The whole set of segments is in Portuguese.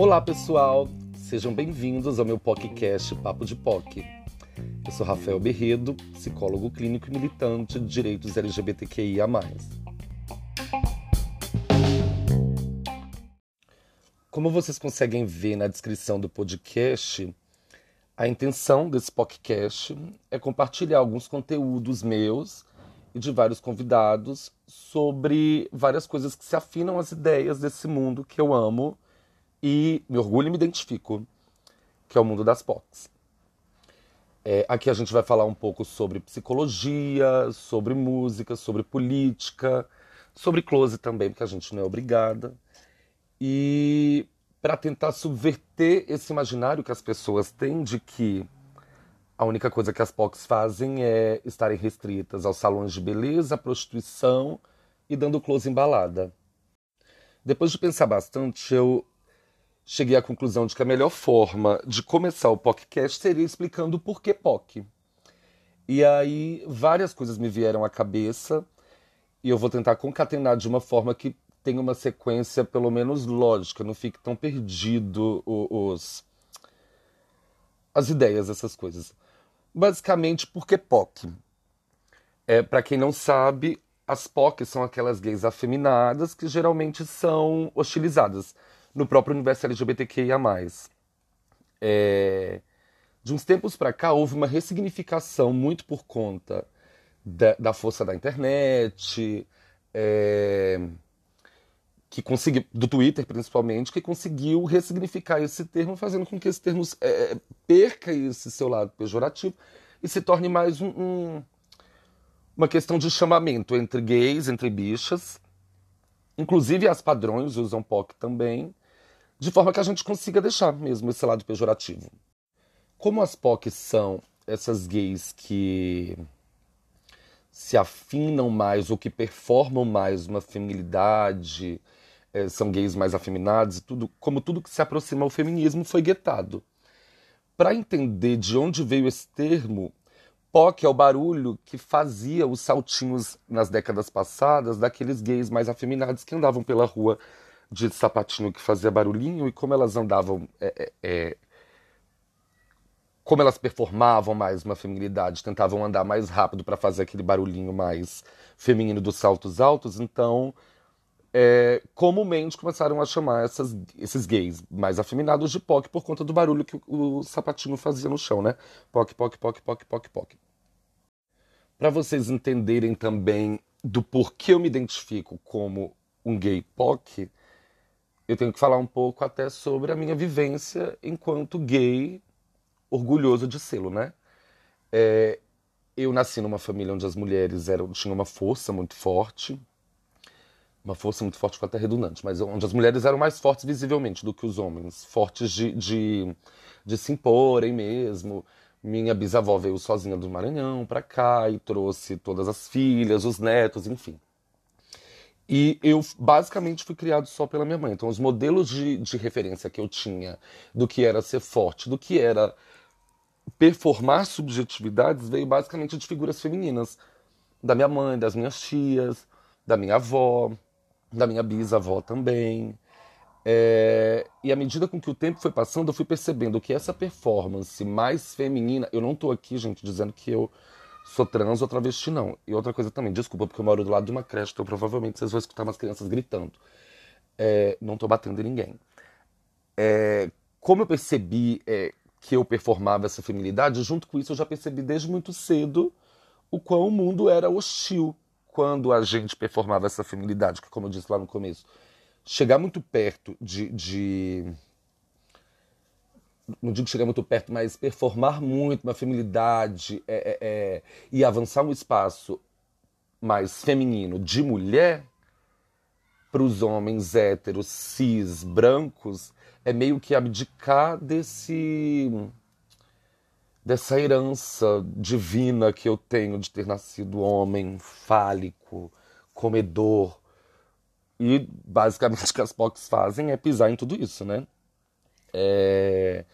Olá pessoal, sejam bem-vindos ao meu podcast Papo de POC. Eu sou Rafael Berredo, psicólogo clínico e militante de direitos LGBTQIA. Como vocês conseguem ver na descrição do podcast, a intenção desse podcast é compartilhar alguns conteúdos meus e de vários convidados sobre várias coisas que se afinam às ideias desse mundo que eu amo e me orgulho e me identifico, que é o mundo das POCs. É, aqui a gente vai falar um pouco sobre psicologia, sobre música, sobre política, sobre close também, porque a gente não é obrigada. E para tentar subverter esse imaginário que as pessoas têm de que a única coisa que as POCs fazem é estarem restritas aos salões de beleza, à prostituição e dando close em balada. Depois de pensar bastante, eu cheguei à conclusão de que a melhor forma de começar o podcast seria explicando o porquê POC. E aí várias coisas me vieram à cabeça e eu vou tentar concatenar de uma forma que tenha uma sequência pelo menos lógica, não fique tão perdido os as ideias, essas coisas. Basicamente, porque POC? É, para quem não sabe, as POC são aquelas gays afeminadas que geralmente são hostilizadas no próprio universo LGBTQIA+. É... De uns tempos para cá, houve uma ressignificação muito por conta da, da força da internet, é... que conseguiu, do Twitter principalmente, que conseguiu ressignificar esse termo, fazendo com que esse termo é, perca esse seu lado pejorativo e se torne mais um, um, uma questão de chamamento entre gays, entre bichas. Inclusive as padrões usam POC também de forma que a gente consiga deixar mesmo esse lado pejorativo. Como as POCs são essas gays que se afinam mais ou que performam mais uma feminilidade, é, são gays mais afeminados e tudo, como tudo que se aproxima ao feminismo foi guetado. Para entender de onde veio esse termo, POC é o barulho que fazia os saltinhos nas décadas passadas daqueles gays mais afeminados que andavam pela rua de sapatinho que fazia barulhinho e como elas andavam. É, é, é, como elas performavam mais uma feminilidade, tentavam andar mais rápido para fazer aquele barulhinho mais feminino dos saltos altos, então é, comumente começaram a chamar essas, esses gays mais afeminados de POC por conta do barulho que o, o sapatinho fazia no chão, né? POC, POC, POC, POC, POC, POC. Para vocês entenderem também do porquê eu me identifico como um gay POC, eu tenho que falar um pouco até sobre a minha vivência enquanto gay orgulhoso de sê-lo, né? É, eu nasci numa família onde as mulheres eram, tinham uma força muito forte, uma força muito forte com até redundante, mas onde as mulheres eram mais fortes visivelmente do que os homens, fortes de, de, de se imporem mesmo. Minha bisavó veio sozinha do Maranhão para cá e trouxe todas as filhas, os netos, enfim. E eu basicamente fui criado só pela minha mãe. Então, os modelos de, de referência que eu tinha do que era ser forte, do que era performar subjetividades, veio basicamente de figuras femininas. Da minha mãe, das minhas tias, da minha avó, da minha bisavó também. É... E à medida com que o tempo foi passando, eu fui percebendo que essa performance mais feminina. Eu não estou aqui, gente, dizendo que eu sou trans ou travesti, não. E outra coisa também, desculpa, porque eu moro do lado de uma creche, então provavelmente vocês vão escutar umas crianças gritando. É, não tô batendo em ninguém. É, como eu percebi é, que eu performava essa feminilidade, junto com isso eu já percebi desde muito cedo o quão o mundo era hostil quando a gente performava essa feminilidade, que como eu disse lá no começo, chegar muito perto de, de não digo chegar muito perto, mas performar muito uma feminilidade é, é, é, e avançar um espaço mais feminino de mulher para os homens héteros, cis, brancos, é meio que abdicar desse dessa herança divina que eu tenho de ter nascido homem, fálico, comedor. E basicamente o que as POCs fazem é pisar em tudo isso, né? É...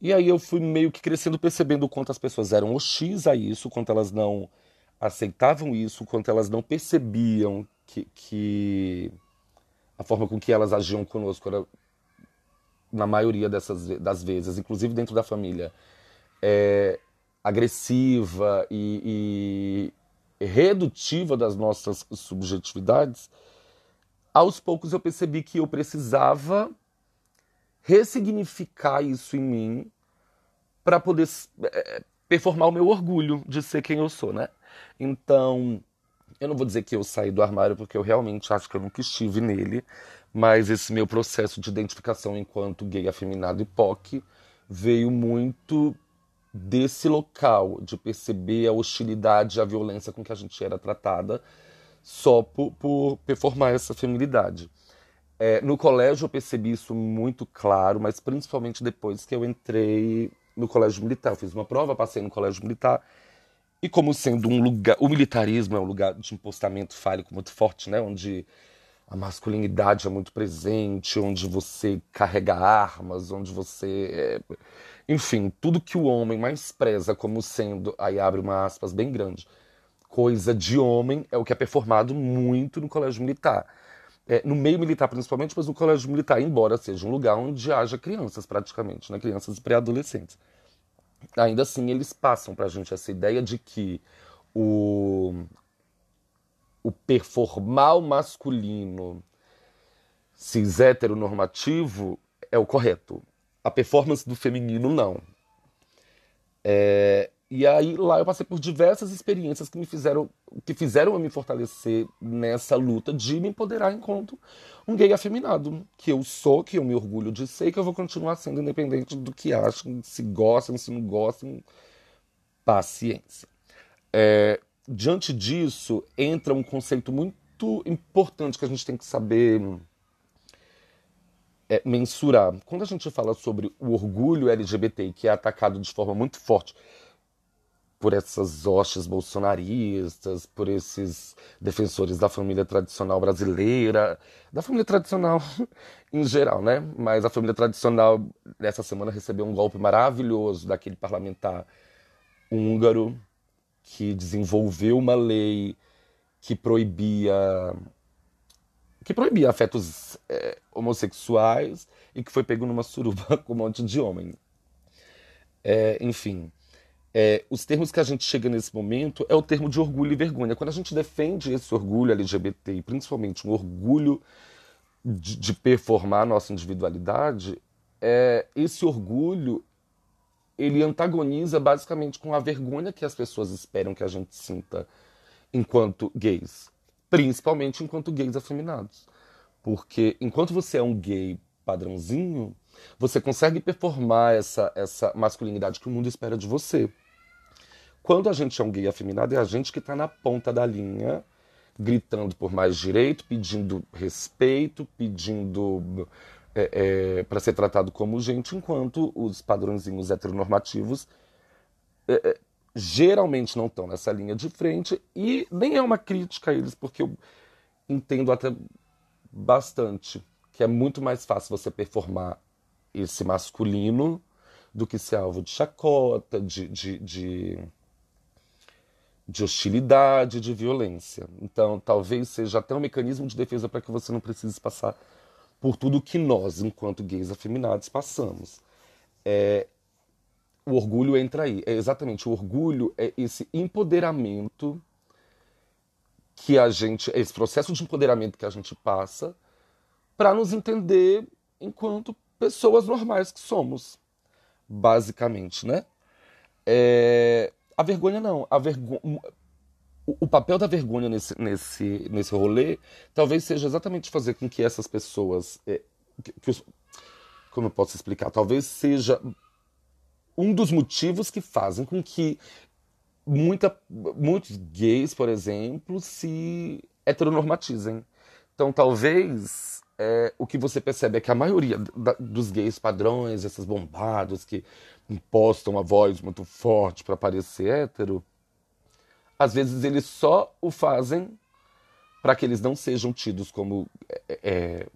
E aí eu fui meio que crescendo percebendo o quanto as pessoas eram hostis a isso, quanto elas não aceitavam isso, quanto elas não percebiam que, que a forma com que elas agiam conosco era na maioria dessas das vezes, inclusive dentro da família, é agressiva e, e redutiva das nossas subjetividades, aos poucos eu percebi que eu precisava ressignificar isso em mim para poder é, performar o meu orgulho de ser quem eu sou, né? Então, eu não vou dizer que eu saí do armário porque eu realmente acho que eu nunca estive nele, mas esse meu processo de identificação enquanto gay afeminado e POC veio muito desse local, de perceber a hostilidade, a violência com que a gente era tratada só por, por performar essa feminilidade. É, no colégio eu percebi isso muito claro, mas principalmente depois que eu entrei no colégio militar. Eu fiz uma prova, passei no colégio militar. E como sendo um lugar. O militarismo é um lugar de impostamento fálico muito forte, né? Onde a masculinidade é muito presente, onde você carrega armas, onde você. É... Enfim, tudo que o homem mais preza como sendo. Aí abre uma aspas bem grande. Coisa de homem é o que é performado muito no colégio militar. É, no meio militar principalmente, mas no colégio militar, embora seja um lugar onde haja crianças praticamente, né? crianças e pré-adolescentes ainda assim eles passam para a gente essa ideia de que o, o performal masculino cis heteronormativo é o correto. A performance do feminino não. É, e aí lá eu passei por diversas experiências que me fizeram que fizeram eu me fortalecer nessa luta de me empoderar enquanto um gay afeminado, que eu sou, que eu me orgulho de ser que eu vou continuar sendo independente do que acham, se gostam, se não gostam, paciência. É, diante disso, entra um conceito muito importante que a gente tem que saber é, mensurar. Quando a gente fala sobre o orgulho LGBT, que é atacado de forma muito forte por essas hostes bolsonaristas, por esses defensores da família tradicional brasileira, da família tradicional em geral, né? Mas a família tradicional nessa semana recebeu um golpe maravilhoso daquele parlamentar húngaro que desenvolveu uma lei que proibia que proibia afetos é, homossexuais e que foi pego numa suruba com um monte de homem. É, enfim, é, os termos que a gente chega nesse momento é o termo de orgulho e vergonha. Quando a gente defende esse orgulho LGBT, e principalmente um orgulho de, de performar a nossa individualidade, é, esse orgulho ele antagoniza basicamente com a vergonha que as pessoas esperam que a gente sinta enquanto gays, principalmente enquanto gays afeminados. Porque enquanto você é um gay padrãozinho, você consegue performar essa, essa masculinidade que o mundo espera de você. Quando a gente é um gay afeminado, é a gente que está na ponta da linha, gritando por mais direito, pedindo respeito, pedindo é, é, para ser tratado como gente, enquanto os padrõezinhos heteronormativos é, é, geralmente não estão nessa linha de frente e nem é uma crítica a eles, porque eu entendo até bastante que é muito mais fácil você performar esse masculino do que ser alvo de chacota, de, de, de de hostilidade, de violência. Então, talvez seja até um mecanismo de defesa para que você não precise passar por tudo que nós, enquanto gays afeminados, passamos. É, o orgulho entra aí. É exatamente, o orgulho é esse empoderamento que a gente, esse processo de empoderamento que a gente passa para nos entender enquanto pessoas normais que somos, basicamente, né? É, a vergonha não. A o papel da vergonha nesse, nesse, nesse rolê talvez seja exatamente fazer com que essas pessoas. É, que, que os, como eu posso explicar? Talvez seja um dos motivos que fazem com que muita, muitos gays, por exemplo, se heteronormatizem. Então, talvez é, o que você percebe é que a maioria da, dos gays padrões, esses bombados que impostam uma voz muito forte para parecer hétero, às vezes eles só o fazem para que eles não sejam tidos como é, é,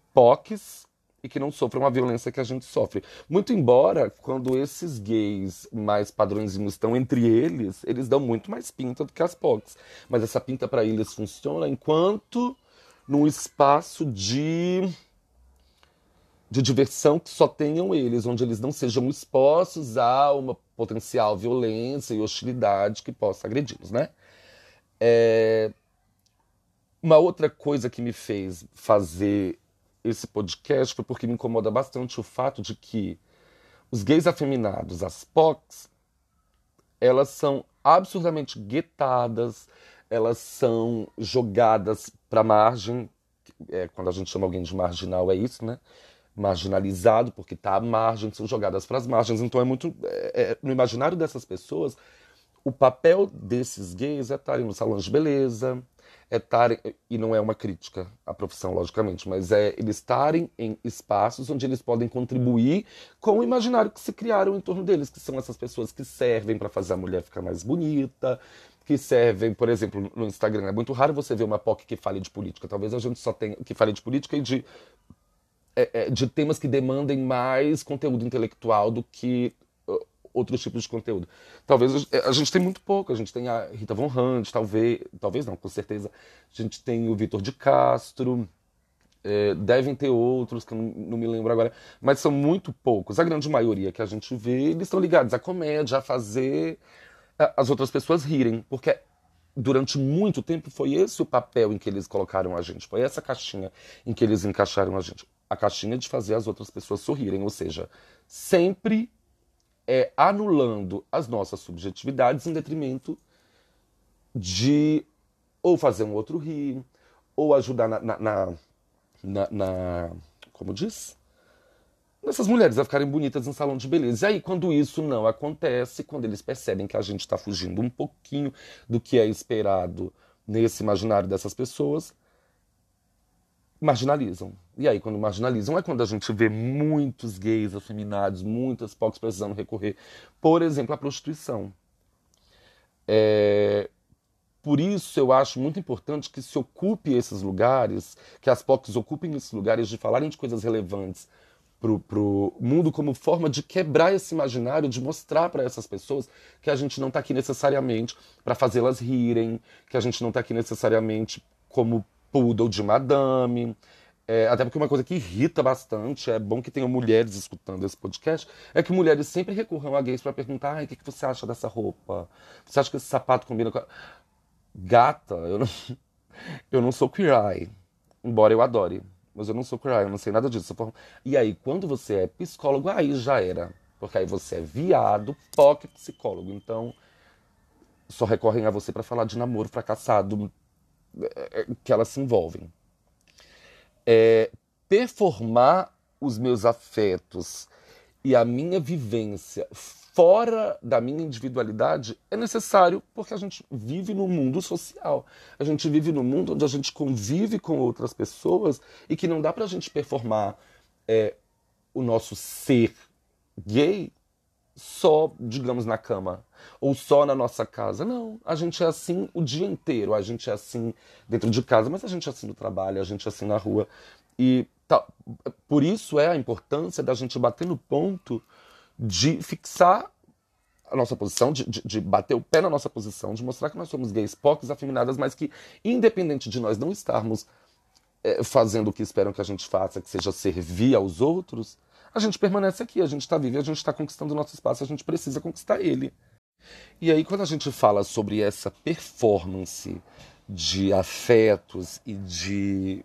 e que não sofram a violência que a gente sofre. Muito embora, quando esses gays mais padrõezinhos estão entre eles, eles dão muito mais pinta do que as POCs. Mas essa pinta para eles funciona enquanto num espaço de de diversão que só tenham eles, onde eles não sejam expostos a uma potencial violência e hostilidade que possa agredi-los, né? É... Uma outra coisa que me fez fazer esse podcast foi porque me incomoda bastante o fato de que os gays afeminados, as POCs, elas são absurdamente guetadas, elas são jogadas para margem. É, quando a gente chama alguém de marginal, é isso, né? Marginalizado, porque está à margem, são jogadas para as margens. Então é muito. É, é, no imaginário dessas pessoas, o papel desses gays é estarem no salão de beleza, é estarem, e não é uma crítica à profissão, logicamente, mas é eles estarem em espaços onde eles podem contribuir com o imaginário que se criaram em torno deles, que são essas pessoas que servem para fazer a mulher ficar mais bonita, que servem, por exemplo, no Instagram. É muito raro você ver uma POC que fale de política. Talvez a gente só tenha que fale de política e de, é, é, de temas que demandem mais conteúdo intelectual do que outros tipos de conteúdo. Talvez a gente tem muito pouco. A gente tem a Rita Von Hunt, talvez, talvez não, com certeza. A gente tem o Vitor de Castro. É, devem ter outros que eu não, não, me lembro agora, mas são muito poucos. A grande maioria que a gente vê, eles estão ligados à comédia, a fazer as outras pessoas rirem, porque durante muito tempo foi esse o papel em que eles colocaram a gente, foi essa caixinha em que eles encaixaram a gente. A caixinha de fazer as outras pessoas sorrirem, ou seja, sempre é, anulando as nossas subjetividades em detrimento de ou fazer um outro rir, ou ajudar na, na, na, na, na como diz? Nessas mulheres a ficarem bonitas em salão de beleza. E aí, quando isso não acontece, quando eles percebem que a gente está fugindo um pouquinho do que é esperado nesse imaginário dessas pessoas, marginalizam. E aí, quando marginalizam, é quando a gente vê muitos gays afeminados, muitas POCs precisando recorrer, por exemplo, à prostituição. É... Por isso, eu acho muito importante que se ocupe esses lugares, que as POCs ocupem esses lugares de falarem de coisas relevantes para o mundo como forma de quebrar esse imaginário, de mostrar para essas pessoas que a gente não está aqui necessariamente para fazê-las rirem, que a gente não está aqui necessariamente como poodle de madame. É, até porque uma coisa que irrita bastante, é bom que tenham mulheres escutando esse podcast, é que mulheres sempre recorram a gays para perguntar: o que, que você acha dessa roupa? Você acha que esse sapato combina com. A... Gata, eu não, eu não sou queer eye, embora eu adore. Mas eu não sou queer eye, eu não sei nada disso. E aí, quando você é psicólogo, aí já era. Porque aí você é viado, POC psicólogo. Então, só recorrem a você para falar de namoro fracassado, que elas se envolvem. É, performar os meus afetos e a minha vivência fora da minha individualidade é necessário porque a gente vive no mundo social. A gente vive no mundo onde a gente convive com outras pessoas e que não dá pra gente performar é, o nosso ser gay só, digamos, na cama ou só na nossa casa. Não, a gente é assim o dia inteiro, a gente é assim dentro de casa, mas a gente é assim no trabalho, a gente é assim na rua. E tá, por isso é a importância da gente bater no ponto de fixar a nossa posição, de, de, de, bater o pé na nossa posição, de mostrar que nós somos gays, poucos, afeminadas, mas que, independente de nós não estarmos é, fazendo o que esperam que a gente faça, que seja servir aos outros, a gente permanece aqui, a gente está vivo, a gente está conquistando o nosso espaço, a gente precisa conquistar ele. E aí, quando a gente fala sobre essa performance de afetos e de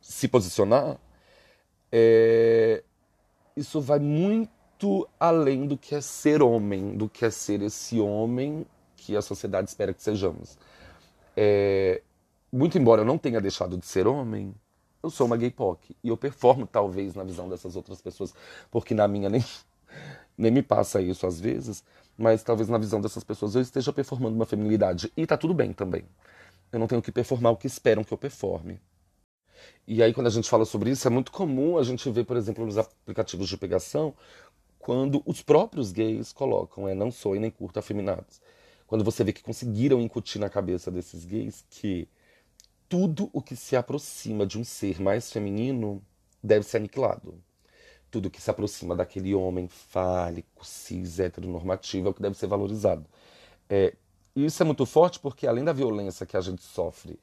se posicionar, é... isso vai muito além do que é ser homem, do que é ser esse homem que a sociedade espera que sejamos. É... Muito embora eu não tenha deixado de ser homem, eu sou uma gay POC. E eu performo, talvez, na visão dessas outras pessoas, porque na minha nem, nem me passa isso às vezes, mas talvez na visão dessas pessoas eu esteja performando uma feminilidade. E tá tudo bem também. Eu não tenho que performar o que esperam que eu performe. E aí, quando a gente fala sobre isso, é muito comum a gente ver, por exemplo, nos aplicativos de pegação, quando os próprios gays colocam, é, não sou e nem curto afeminados. Quando você vê que conseguiram incutir na cabeça desses gays que tudo o que se aproxima de um ser mais feminino deve ser aniquilado. Tudo que se aproxima daquele homem fálico, cis, heteronormativo é o que deve ser valorizado. É, isso é muito forte porque, além da violência que a gente sofre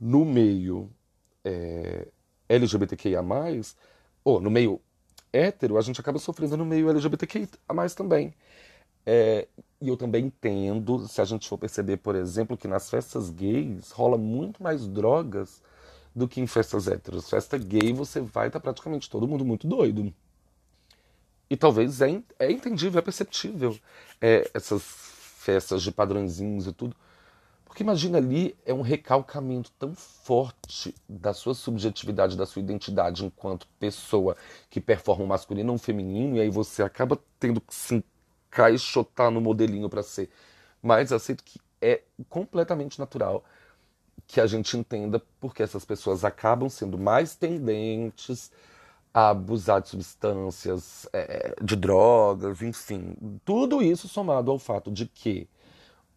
no meio é, LGBTQIA, ou no meio hétero, a gente acaba sofrendo no meio LGBTQI a mais também. É, e eu também entendo, se a gente for perceber, por exemplo, que nas festas gays rola muito mais drogas do que em festas héteros. Festa gay você vai tá praticamente todo mundo muito doido. E talvez é, é entendível, é perceptível é, essas festas de padrõezinhos e tudo. Porque imagina ali é um recalcamento tão forte da sua subjetividade, da sua identidade enquanto pessoa que performa um masculino ou um feminino, e aí você acaba tendo que se encaixotar no modelinho para ser mais aceito, que é completamente natural que a gente entenda porque essas pessoas acabam sendo mais tendentes a abusar de substâncias, é, de drogas, enfim. Tudo isso somado ao fato de que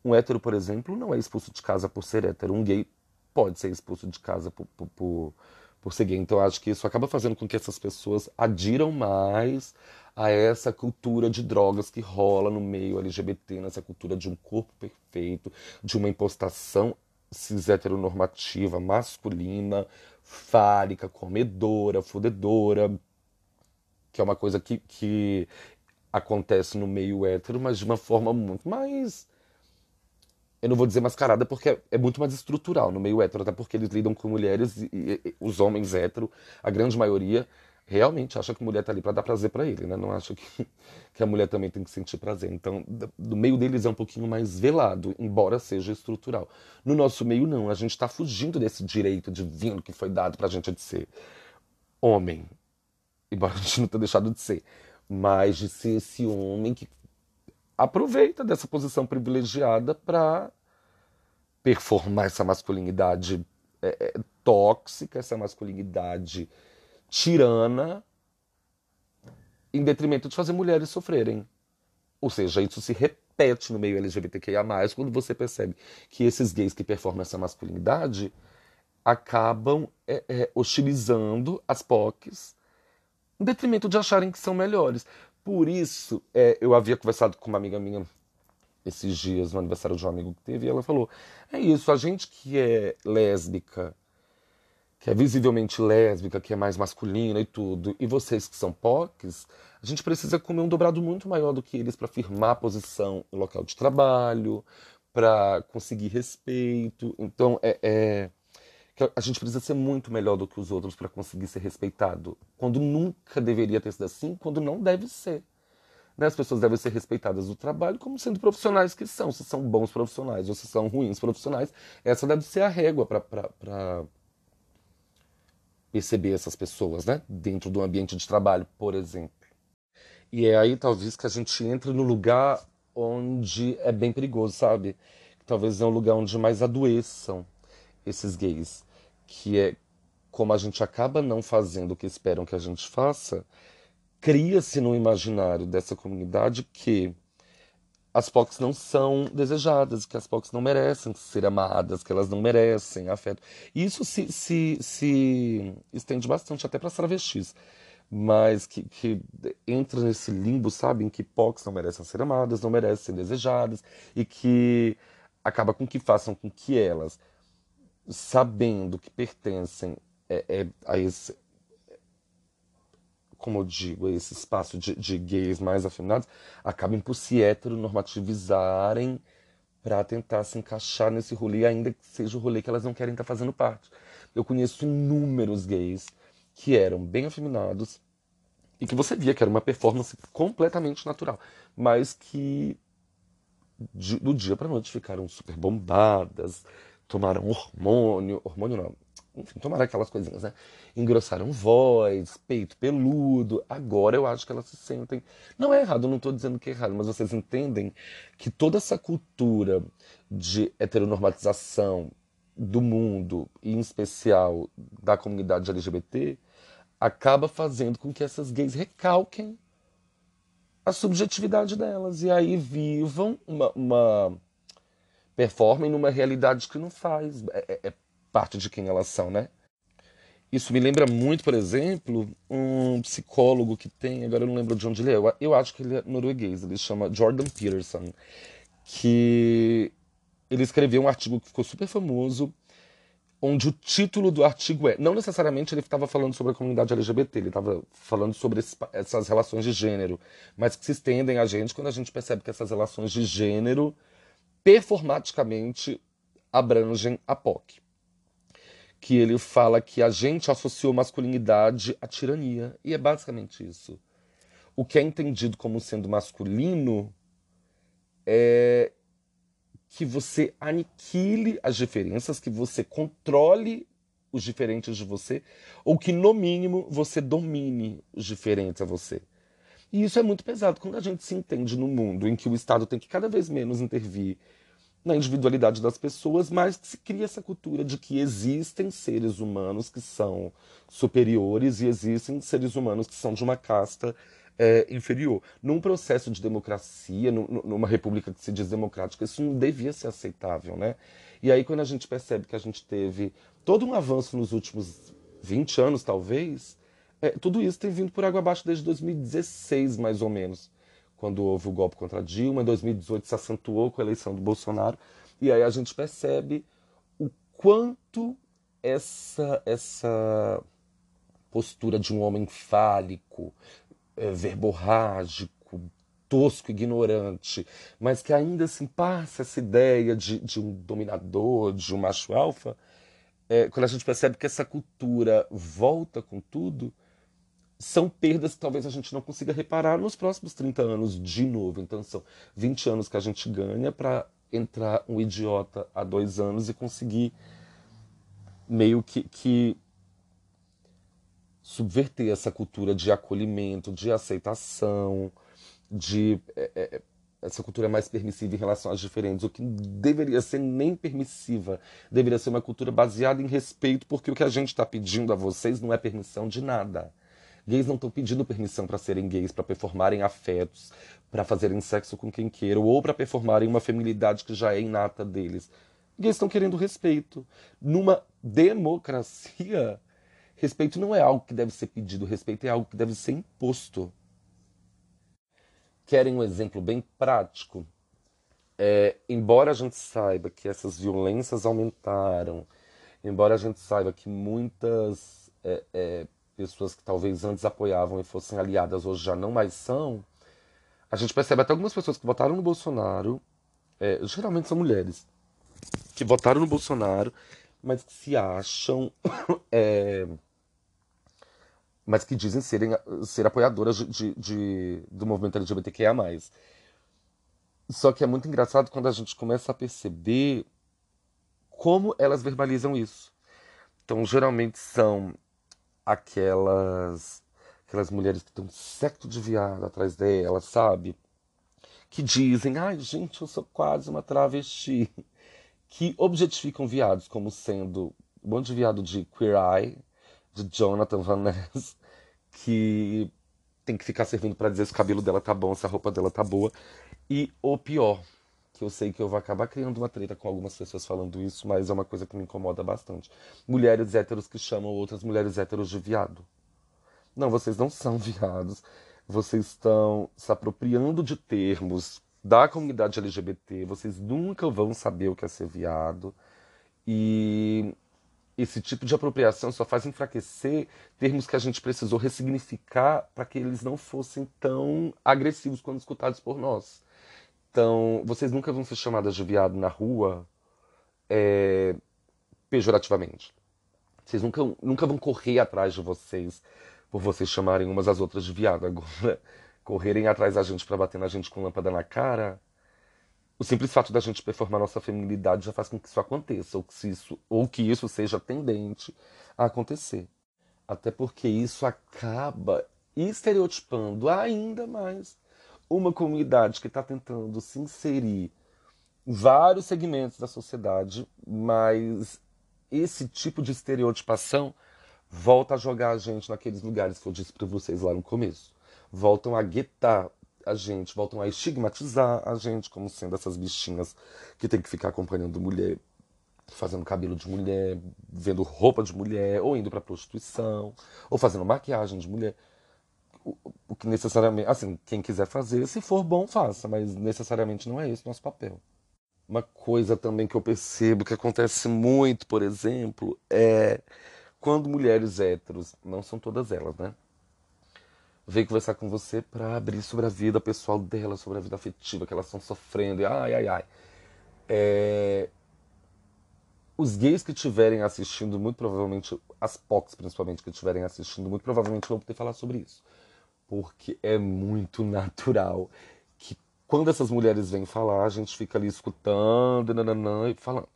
um hétero, por exemplo, não é expulso de casa por ser hétero. Um gay pode ser expulso de casa por, por, por, por ser gay. Então, acho que isso acaba fazendo com que essas pessoas adiram mais a essa cultura de drogas que rola no meio LGBT, nessa cultura de um corpo perfeito, de uma impostação cis heteronormativa, masculina, fálica, comedora, fudedora, que é uma coisa que, que acontece no meio hétero, mas de uma forma muito mais eu não vou dizer mascarada porque é, muito mais estrutural no meio hétero, até porque eles lidam com mulheres e, e, e os homens hétero, a grande maioria, realmente acha que a mulher tá ali para dar prazer para ele, né? Não acha que, que a mulher também tem que sentir prazer. Então, do meio deles é um pouquinho mais velado, embora seja estrutural. No nosso meio, não. A gente está fugindo desse direito divino que foi dado pra gente de ser homem. Embora a gente não tenha deixado de ser. Mas de ser esse homem que aproveita dessa posição privilegiada para performar essa masculinidade é, é, tóxica, essa masculinidade tirana, em detrimento de fazer mulheres sofrerem. Ou seja, isso se repete no meio LGBTQIA, quando você percebe que esses gays que performam essa masculinidade acabam é, é, hostilizando as POCs em detrimento de acharem que são melhores. Por isso, é, eu havia conversado com uma amiga minha esses dias, no aniversário de um amigo que teve, e ela falou: é isso, a gente que é lésbica, que é visivelmente lésbica, que é mais masculina e tudo, e vocês que são POCs, a gente precisa comer um dobrado muito maior do que eles para firmar posição no local de trabalho, para conseguir respeito. Então, é, é a gente precisa ser muito melhor do que os outros para conseguir ser respeitado. Quando nunca deveria ter sido assim, quando não deve ser. Né? As pessoas devem ser respeitadas do trabalho como sendo profissionais que são, se são bons profissionais ou se são ruins profissionais. Essa deve ser a régua para perceber essas pessoas, né? Dentro do ambiente de trabalho, por exemplo. E é aí talvez que a gente entre no lugar onde é bem perigoso, sabe? Talvez é um lugar onde mais adoeçam esses gays que é como a gente acaba não fazendo o que esperam que a gente faça, cria-se no imaginário dessa comunidade que as POCs não são desejadas, que as POCs não merecem ser amadas, que elas não merecem afeto. E isso se, se, se estende bastante até para as travestis, mas que, que entra nesse limbo, sabe, em que POCs não merecem ser amadas, não merecem ser desejadas, e que acaba com que façam com que elas sabendo que pertencem é, é, a esse, como eu digo, esse espaço de, de gays mais afeminados, acabem por se heteronormativizarem para tentar se encaixar nesse rolê, ainda que seja o rolê que elas não querem estar tá fazendo parte. Eu conheço inúmeros gays que eram bem afeminados e que você via que era uma performance completamente natural, mas que do dia para noite ficaram super bombadas, tomaram hormônio, hormônio não, enfim, tomaram aquelas coisinhas, né? Engrossaram voz, peito peludo. Agora eu acho que elas se sentem. Não é errado, não estou dizendo que é errado, mas vocês entendem que toda essa cultura de heteronormatização do mundo, e em especial da comunidade LGBT, acaba fazendo com que essas gays recalquem a subjetividade delas e aí vivam uma, uma performem numa realidade que não faz. É, é, é, parte de quem elas são, né? Isso me lembra muito, por exemplo, um psicólogo que tem, agora eu não lembro de onde ele é, eu, acho que ele é norueguês, ele chama Jordan Peterson, que ele escreveu um artigo que ficou super famoso, onde o título do artigo é. Não necessariamente ele estava falando sobre a comunidade LGBT, ele estava falando sobre esse, essas relações de gênero, mas que se estendem a gente quando a gente percebe que essas relações de gênero performaticamente abrangem a POC. Que ele fala que a gente associou masculinidade à tirania, e é basicamente isso. O que é entendido como sendo masculino é que você aniquile as diferenças, que você controle os diferentes de você, ou que, no mínimo, você domine os diferentes a você. E isso é muito pesado quando a gente se entende no mundo em que o Estado tem que cada vez menos intervir na individualidade das pessoas, mas se cria essa cultura de que existem seres humanos que são superiores e existem seres humanos que são de uma casta é, inferior. Num processo de democracia, numa república que se diz democrática, isso não devia ser aceitável, né? E aí quando a gente percebe que a gente teve todo um avanço nos últimos 20 anos, talvez, é, tudo isso tem vindo por água abaixo desde 2016, mais ou menos, quando houve o golpe contra Dilma, em 2018 se acentuou com a eleição do Bolsonaro, e aí a gente percebe o quanto essa essa postura de um homem fálico, é, verborrágico, tosco, ignorante, mas que ainda assim passa essa ideia de, de um dominador, de um macho alfa, é, quando a gente percebe que essa cultura volta com tudo, são perdas que talvez a gente não consiga reparar nos próximos 30 anos de novo. Então são 20 anos que a gente ganha para entrar um idiota há dois anos e conseguir meio que, que subverter essa cultura de acolhimento, de aceitação, de é, é, essa cultura mais permissiva em relação às diferentes, o que deveria ser nem permissiva, deveria ser uma cultura baseada em respeito, porque o que a gente está pedindo a vocês não é permissão de nada. Gays não estão pedindo permissão para serem gays, para performarem afetos, para fazerem sexo com quem queiram, ou para performarem uma feminilidade que já é inata deles. Gays estão querendo respeito. Numa democracia, Respeito não é algo que deve ser pedido, respeito é algo que deve ser imposto. Querem um exemplo bem prático? É, embora a gente saiba que essas violências aumentaram, embora a gente saiba que muitas é, é, pessoas que talvez antes apoiavam e fossem aliadas hoje já não mais são, a gente percebe até algumas pessoas que votaram no Bolsonaro, é, geralmente são mulheres, que votaram no Bolsonaro, mas que se acham é, mas que dizem serem, ser apoiadoras de, de, de, do movimento LGBTQIA. Só que é muito engraçado quando a gente começa a perceber como elas verbalizam isso. Então, geralmente são aquelas aquelas mulheres que têm um secto de viado atrás delas, sabe? Que dizem, ai gente, eu sou quase uma travesti. Que objetificam viados como sendo um monte de viado de Queer Eye, de Jonathan Van Ness, que tem que ficar servindo para dizer se o cabelo dela tá bom, se a roupa dela tá boa. E o pior, que eu sei que eu vou acabar criando uma treta com algumas pessoas falando isso, mas é uma coisa que me incomoda bastante. Mulheres héteros que chamam outras mulheres héteros de viado. Não, vocês não são viados. Vocês estão se apropriando de termos da comunidade LGBT. Vocês nunca vão saber o que é ser viado. E esse tipo de apropriação só faz enfraquecer termos que a gente precisou ressignificar para que eles não fossem tão agressivos quando escutados por nós. Então, vocês nunca vão ser chamadas de viado na rua é, pejorativamente. Vocês nunca, nunca vão correr atrás de vocês por vocês chamarem umas às outras de viado. Agora, correrem atrás da gente para bater na gente com lâmpada na cara o simples fato da gente performar nossa feminilidade já faz com que isso aconteça, ou que isso, ou que isso seja tendente a acontecer. Até porque isso acaba estereotipando ainda mais uma comunidade que está tentando se inserir em vários segmentos da sociedade, mas esse tipo de estereotipação volta a jogar a gente naqueles lugares que eu disse para vocês lá no começo. Voltam a guetar a gente, voltam a estigmatizar a gente como sendo essas bichinhas que tem que ficar acompanhando mulher, fazendo cabelo de mulher, vendo roupa de mulher, ou indo para prostituição, ou fazendo maquiagem de mulher. O, que necessariamente, assim, quem quiser fazer, se for bom, faça, mas necessariamente não é esse o nosso papel. uma coisa também que eu percebo que acontece muito, por exemplo, é quando mulheres héteros, não são todas elas, né? Vêm conversar com você para abrir sobre a vida pessoal dela, sobre a vida afetiva que elas estão sofrendo, e ai, ai, ai. É... Os gays que estiverem assistindo, muito provavelmente, as POCs principalmente, que estiverem assistindo, muito provavelmente vão poder falar sobre isso. Porque é muito natural quando essas mulheres vêm falar, a gente fica ali escutando, nananã, e falando.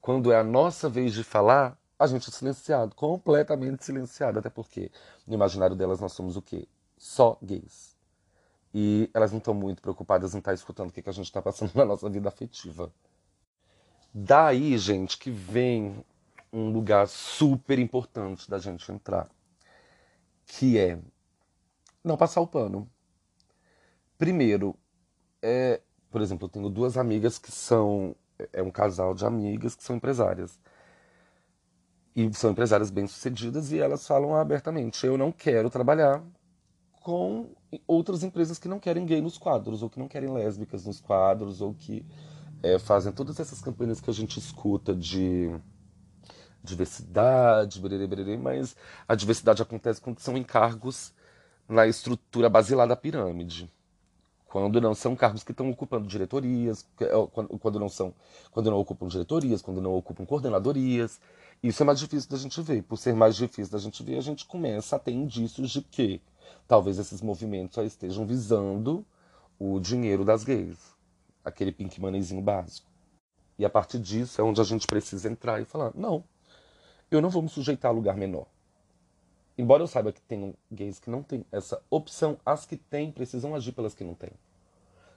Quando é a nossa vez de falar, a gente é silenciado, completamente silenciado. Até porque no imaginário delas nós somos o quê? Só gays. E elas não estão muito preocupadas em estar tá escutando o que, que a gente está passando na nossa vida afetiva. Daí, gente, que vem um lugar super importante da gente entrar, que é não passar o pano. Primeiro, é, por exemplo, eu tenho duas amigas que são é um casal de amigas que são empresárias. E são empresárias bem-sucedidas e elas falam abertamente: eu não quero trabalhar com outras empresas que não querem gay nos quadros, ou que não querem lésbicas nos quadros, ou que é, fazem todas essas campanhas que a gente escuta de diversidade, bererê, bererê, mas a diversidade acontece quando são encargos na estrutura basilar da pirâmide quando não são cargos que estão ocupando diretorias, é, quando não são, quando não ocupam diretorias, quando não ocupam coordenadorias. Isso é mais difícil da gente ver. Por ser mais difícil da gente ver, a gente começa a ter indícios de que talvez esses movimentos só estejam visando o dinheiro das gays, aquele pink moneyzinho básico. E a partir disso é onde a gente precisa entrar e falar: não, eu não vou me sujeitar a lugar menor. Embora eu saiba que tem gays que não têm essa opção, as que têm precisam agir pelas que não têm.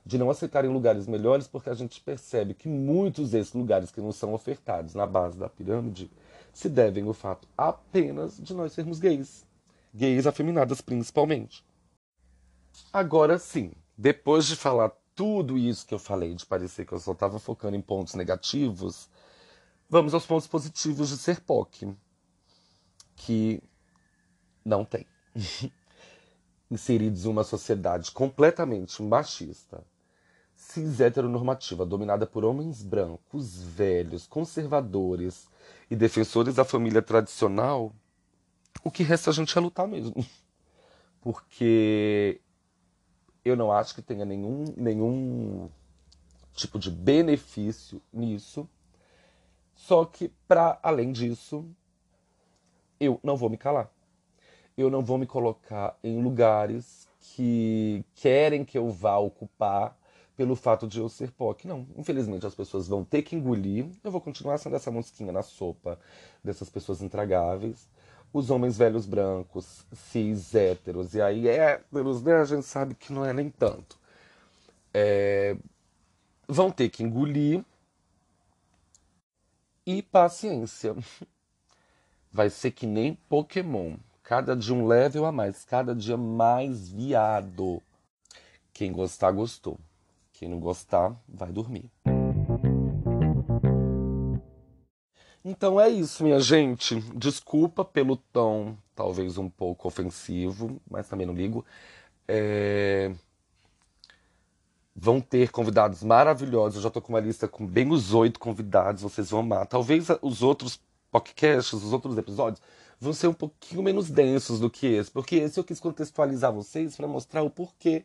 De não aceitarem lugares melhores, porque a gente percebe que muitos desses lugares que não são ofertados na base da pirâmide se devem ao fato apenas de nós sermos gays. Gays afeminadas principalmente. Agora sim, depois de falar tudo isso que eu falei, de parecer que eu só estava focando em pontos negativos, vamos aos pontos positivos de ser POC. Que não tem. Inseridos em uma sociedade completamente machista, cis heteronormativa, dominada por homens brancos, velhos, conservadores e defensores da família tradicional, o que resta a gente é lutar mesmo. Porque eu não acho que tenha nenhum, nenhum tipo de benefício nisso. Só que, para além disso, eu não vou me calar eu não vou me colocar em lugares que querem que eu vá ocupar pelo fato de eu ser POC. Não, infelizmente as pessoas vão ter que engolir. Eu vou continuar sendo essa mosquinha na sopa dessas pessoas intragáveis. Os homens velhos brancos, cis, héteros, e aí héteros, né? A gente sabe que não é nem tanto. É... Vão ter que engolir. E paciência. Vai ser que nem Pokémon. Cada dia um level a mais, cada dia mais viado. Quem gostar, gostou. Quem não gostar, vai dormir. Então é isso, minha gente. Desculpa pelo tom talvez um pouco ofensivo, mas também não ligo. É... Vão ter convidados maravilhosos. Eu já tô com uma lista com bem os oito convidados. Vocês vão amar. Talvez os outros podcasts, os outros episódios, vão ser um pouquinho menos densos do que esse, porque esse eu quis contextualizar vocês para mostrar o porquê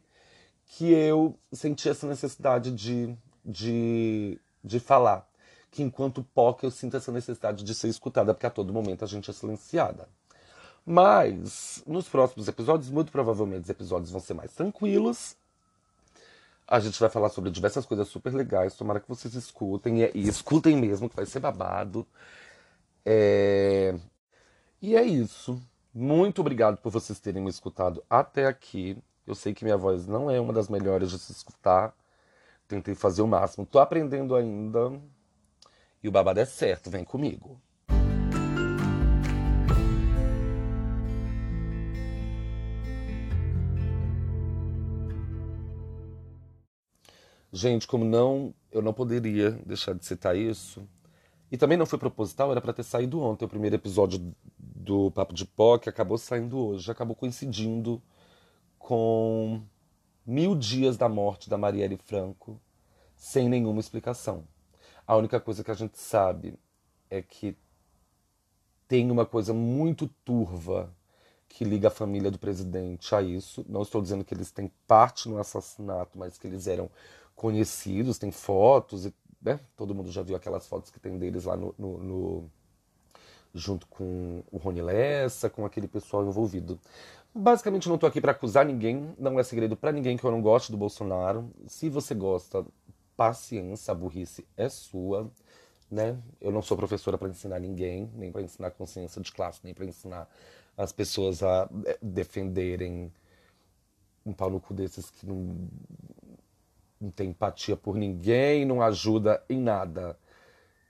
que eu senti essa necessidade de, de, de falar. Que enquanto POC eu sinto essa necessidade de ser escutada, porque a todo momento a gente é silenciada. Mas, nos próximos episódios, muito provavelmente os episódios vão ser mais tranquilos. A gente vai falar sobre diversas coisas super legais. Tomara que vocês escutem. E, e escutem mesmo, que vai ser babado. É... E é isso. Muito obrigado por vocês terem me escutado até aqui. Eu sei que minha voz não é uma das melhores de se escutar. Tentei fazer o máximo. Tô aprendendo ainda. E o babado é certo, vem comigo. Gente, como não, eu não poderia deixar de citar isso. E também não foi proposital, era para ter saído ontem o primeiro episódio do Papo de Pó, que acabou saindo hoje, acabou coincidindo com mil dias da morte da Marielle Franco, sem nenhuma explicação. A única coisa que a gente sabe é que tem uma coisa muito turva que liga a família do presidente a isso. Não estou dizendo que eles têm parte no assassinato, mas que eles eram conhecidos, tem fotos, e, né? todo mundo já viu aquelas fotos que tem deles lá no, no, no junto com o Rony Lessa, com aquele pessoal envolvido. Basicamente, não estou aqui para acusar ninguém, não é segredo para ninguém que eu não gosto do Bolsonaro. Se você gosta, paciência, a burrice é sua. Né? Eu não sou professora para ensinar ninguém, nem para ensinar consciência de classe, nem para ensinar as pessoas a é, defenderem um pau no cu desses que não, não tem empatia por ninguém, não ajuda em nada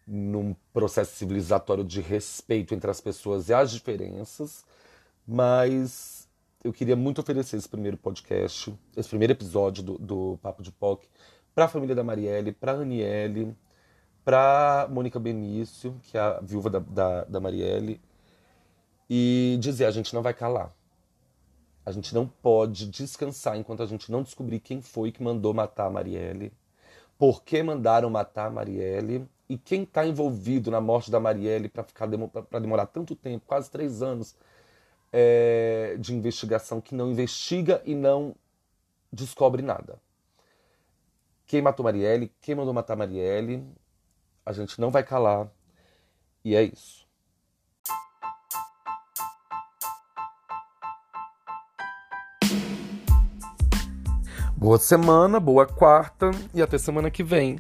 num processo civilizatório de respeito entre as pessoas e as diferenças, mas eu queria muito oferecer esse primeiro podcast, esse primeiro episódio do, do Papo de POC para a família da Marielle, para a Aniele, para Mônica Benício, que é a viúva da, da, da Marielle, e dizer: a gente não vai calar. A gente não pode descansar enquanto a gente não descobrir quem foi que mandou matar a Marielle, por que mandaram matar a Marielle e quem está envolvido na morte da Marielle para ficar demorar tanto tempo, quase três anos é, de investigação que não investiga e não descobre nada. Quem matou Marielle, quem mandou matar Marielle, a gente não vai calar e é isso. Boa semana, boa quarta e até semana que vem.